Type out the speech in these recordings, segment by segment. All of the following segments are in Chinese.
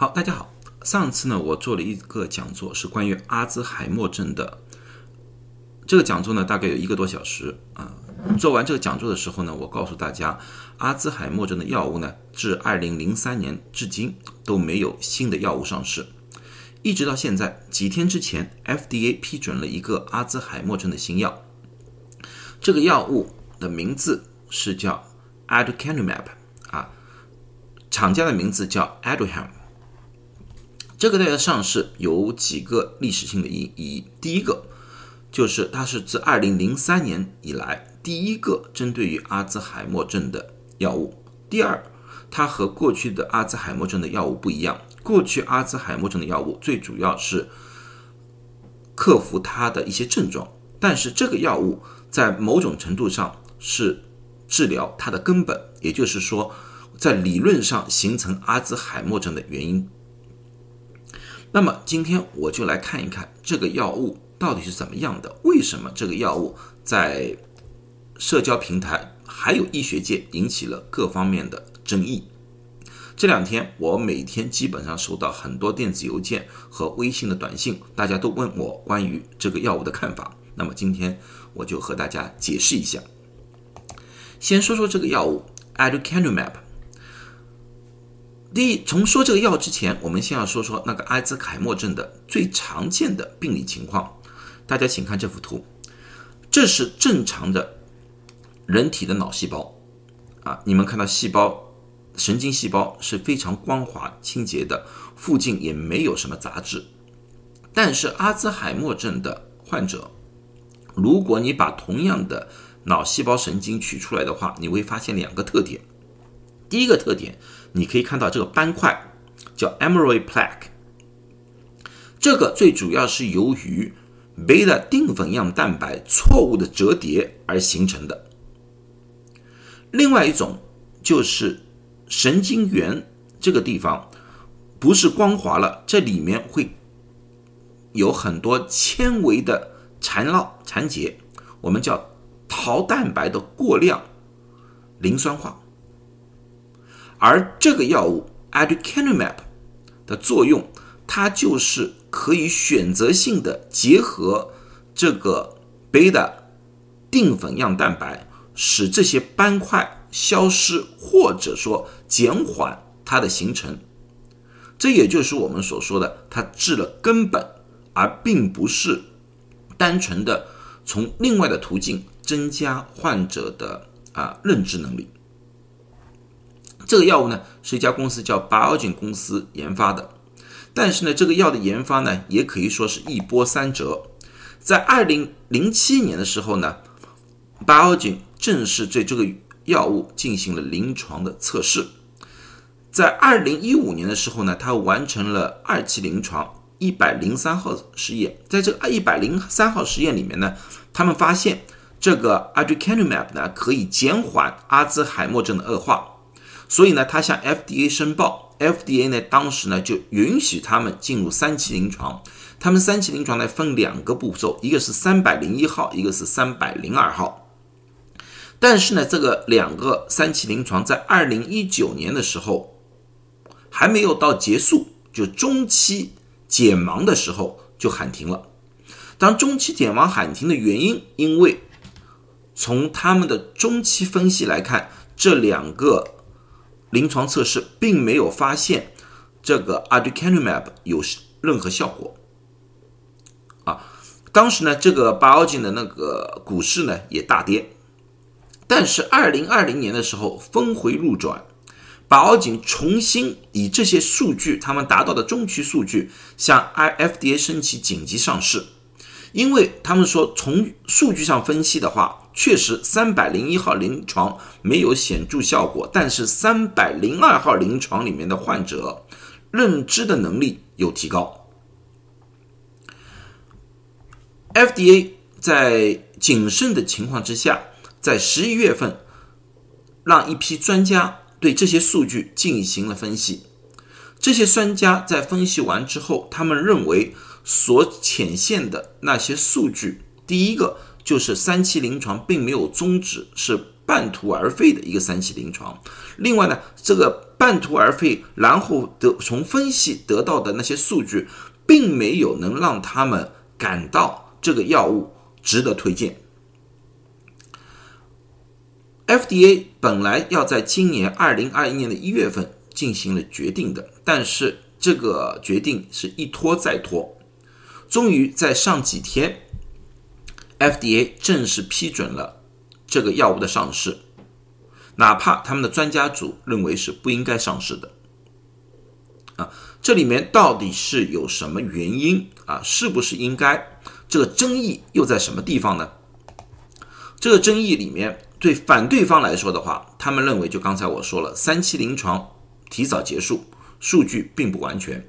好，大家好。上次呢，我做了一个讲座，是关于阿兹海默症的。这个讲座呢，大概有一个多小时啊。做完这个讲座的时候呢，我告诉大家，阿兹海默症的药物呢，至二零零三年至今都没有新的药物上市。一直到现在，几天之前，FDA 批准了一个阿兹海默症的新药。这个药物的名字是叫 Aducanumab 啊，厂家的名字叫 Aduhelm。这个药的上市有几个历史性的意义。第一个就是它是自二零零三年以来第一个针对于阿兹海默症的药物。第二，它和过去的阿兹海默症的药物不一样。过去阿兹海默症的药物最主要是克服它的一些症状，但是这个药物在某种程度上是治疗它的根本，也就是说，在理论上形成阿兹海默症的原因。那么今天我就来看一看这个药物到底是怎么样的，为什么这个药物在社交平台还有医学界引起了各方面的争议。这两天我每天基本上收到很多电子邮件和微信的短信，大家都问我关于这个药物的看法。那么今天我就和大家解释一下。先说说这个药物 Aducanumab。第一，从说这个药之前，我们先要说说那个阿兹海默症的最常见的病理情况。大家请看这幅图，这是正常的人体的脑细胞啊，你们看到细胞神经细胞是非常光滑清洁的，附近也没有什么杂质。但是阿兹海默症的患者，如果你把同样的脑细胞神经取出来的话，你会发现两个特点。第一个特点，你可以看到这个斑块叫 amyloid plaque，这个最主要是由于贝塔淀粉样蛋白错误的折叠而形成的。另外一种就是神经元这个地方不是光滑了，这里面会有很多纤维的缠绕缠结，我们叫桃蛋白的过量磷酸化。而这个药物 Aducanumab 的作用，它就是可以选择性的结合这个贝塔淀粉样蛋白，使这些斑块消失，或者说减缓它的形成。这也就是我们所说的，它治了根本，而并不是单纯的从另外的途径增加患者的啊认知能力。这个药物呢，是一家公司叫 Biogen 公司研发的，但是呢，这个药的研发呢，也可以说是一波三折。在二零零七年的时候呢，Biogen 正式对这个药物进行了临床的测试。在二零一五年的时候呢，它完成了二期临床一百零三号实验。在这个一百零三号实验里面呢，他们发现这个 Aducanumab 呢，可以减缓阿兹海默症的恶化。所以呢，他向 FDA 申报，FDA 呢当时呢就允许他们进入三期临床。他们三期临床呢分两个步骤，一个是三百零一号，一个是三百零二号。但是呢，这个两个三期临床在二零一九年的时候还没有到结束，就中期解盲的时候就喊停了。当中期解盲喊停的原因，因为从他们的中期分析来看，这两个。临床测试并没有发现这个 Aducanumab 有任何效果啊。当时呢，这个 Biogen 的那个股市呢也大跌。但是二零二零年的时候峰回路转，Biogen 重新以这些数据，他们达到的中期数据向 IFDA 申请紧急上市，因为他们说从数据上分析的话。确实，三百零一号临床没有显著效果，但是三百零二号临床里面的患者认知的能力有提高。FDA 在谨慎的情况之下，在十一月份让一批专家对这些数据进行了分析。这些专家在分析完之后，他们认为所显现的那些数据，第一个。就是三期临床并没有终止，是半途而废的一个三期临床。另外呢，这个半途而废，然后得从分析得到的那些数据，并没有能让他们感到这个药物值得推荐。FDA 本来要在今年二零二一年的一月份进行了决定的，但是这个决定是一拖再拖，终于在上几天，FDA 正式批准了这个药物的上市，哪怕他们的专家组认为是不应该上市的。啊，这里面到底是有什么原因啊？是不是应该？这个争议又在什么地方呢？这个争议里面。对反对方来说的话，他们认为就刚才我说了，三期临床提早结束，数据并不完全。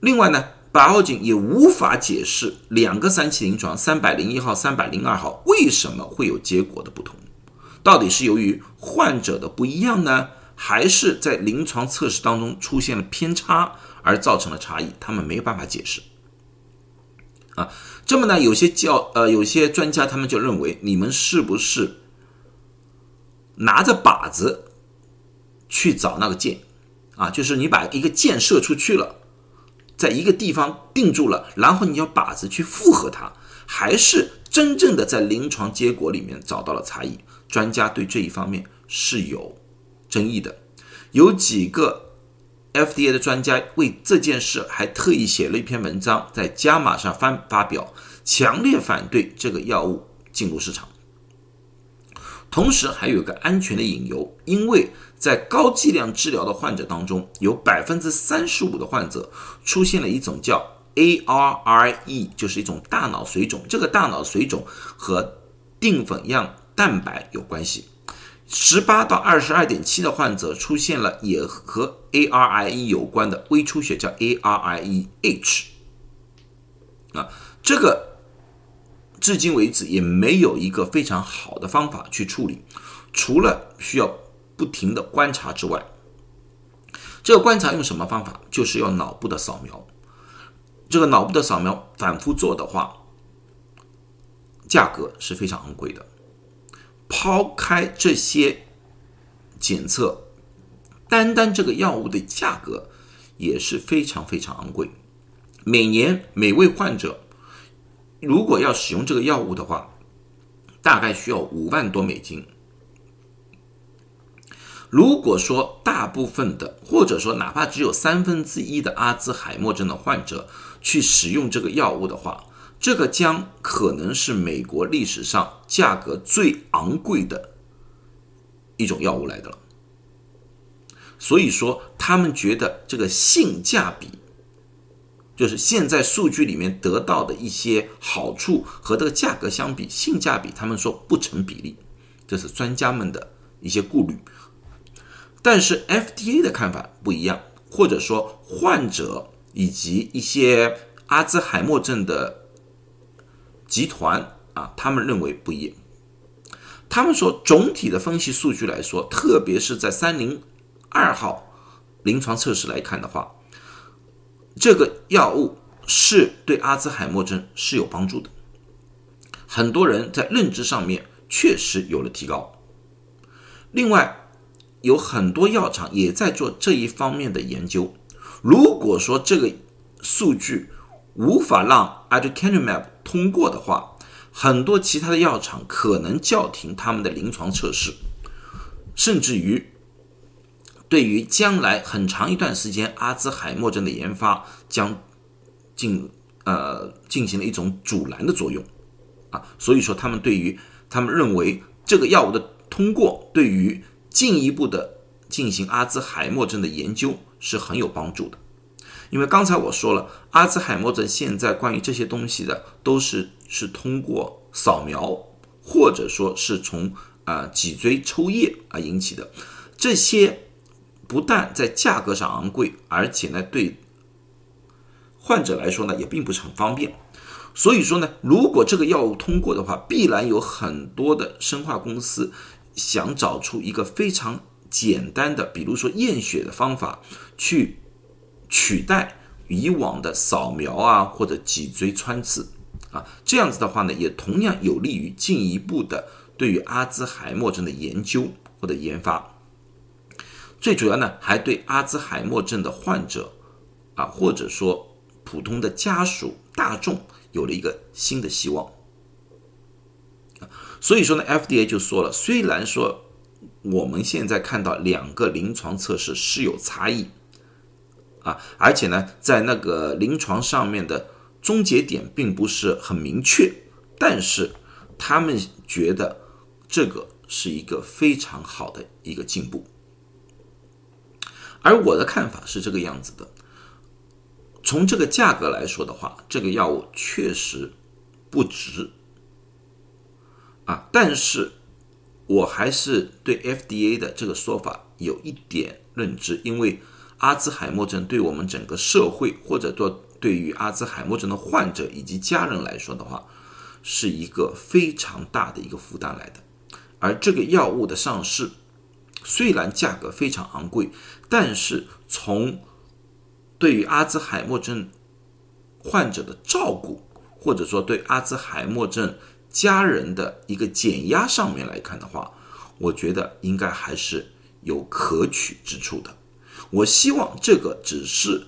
另外呢，白奥景也无法解释两个三期临床三百零一号、三百零二号为什么会有结果的不同，到底是由于患者的不一样呢，还是在临床测试当中出现了偏差而造成了差异？他们没有办法解释。啊，这么呢？有些教呃，有些专家他们就认为，你们是不是拿着靶子去找那个箭啊？就是你把一个箭射出去了，在一个地方定住了，然后你要靶子去复合它，还是真正的在临床结果里面找到了差异？专家对这一方面是有争议的，有几个。FDA 的专家为这件事还特意写了一篇文章，在《加码》上发发表，强烈反对这个药物进入市场。同时，还有个安全的隐忧，因为在高剂量治疗的患者当中，有百分之三十五的患者出现了一种叫 A R I E，就是一种大脑水肿。这个大脑水肿和淀粉样蛋白有关系。十八到二十二点七的患者出现了也和 ARIE 有关的微出血，叫 ARIEH。啊，这个至今为止也没有一个非常好的方法去处理，除了需要不停的观察之外，这个观察用什么方法？就是要脑部的扫描。这个脑部的扫描反复做的话，价格是非常昂贵的。抛开这些检测，单单这个药物的价格也是非常非常昂贵。每年每位患者如果要使用这个药物的话，大概需要五万多美金。如果说大部分的，或者说哪怕只有三分之一的阿兹海默症的患者去使用这个药物的话，这个将可能是美国历史上价格最昂贵的一种药物来的了，所以说他们觉得这个性价比，就是现在数据里面得到的一些好处和这个价格相比，性价比他们说不成比例，这是专家们的一些顾虑。但是 FDA 的看法不一样，或者说患者以及一些阿兹海默症的。集团啊，他们认为不一样。他们说，总体的分析数据来说，特别是在三零二号临床测试来看的话，这个药物是对阿兹海默症是有帮助的。很多人在认知上面确实有了提高。另外，有很多药厂也在做这一方面的研究。如果说这个数据无法让 aducanumab 通过的话，很多其他的药厂可能叫停他们的临床测试，甚至于对于将来很长一段时间阿兹海默症的研发将进呃进行了一种阻拦的作用啊。所以说，他们对于他们认为这个药物的通过，对于进一步的进行阿兹海默症的研究是很有帮助的。因为刚才我说了，阿兹海默症现在关于这些东西的都是是通过扫描，或者说是从啊脊椎抽液而引起的。这些不但在价格上昂贵，而且呢对患者来说呢也并不是很方便。所以说呢，如果这个药物通过的话，必然有很多的生化公司想找出一个非常简单的，比如说验血的方法去。取代以往的扫描啊，或者脊椎穿刺啊，这样子的话呢，也同样有利于进一步的对于阿兹海默症的研究或者研发。最主要呢，还对阿兹海默症的患者啊，或者说普通的家属大众有了一个新的希望。所以说呢，FDA 就说了，虽然说我们现在看到两个临床测试是有差异啊，而且呢，在那个临床上面的终结点并不是很明确，但是他们觉得这个是一个非常好的一个进步。而我的看法是这个样子的，从这个价格来说的话，这个药物确实不值。啊，但是我还是对 FDA 的这个说法有一点认知，因为阿兹海默症对我们整个社会，或者说对于阿兹海默症的患者以及家人来说的话，是一个非常大的一个负担来的。而这个药物的上市，虽然价格非常昂贵，但是从对于阿兹海默症患者的照顾，或者说对阿兹海默症家人的一个减压上面来看的话，我觉得应该还是有可取之处的。我希望这个只是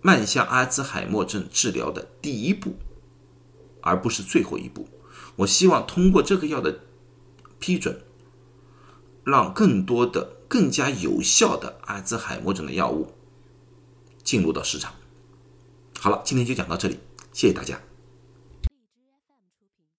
迈向阿兹海默症治疗的第一步，而不是最后一步。我希望通过这个药的批准，让更多的、更加有效的阿兹海默症的药物进入到市场。好了，今天就讲到这里，谢谢大家。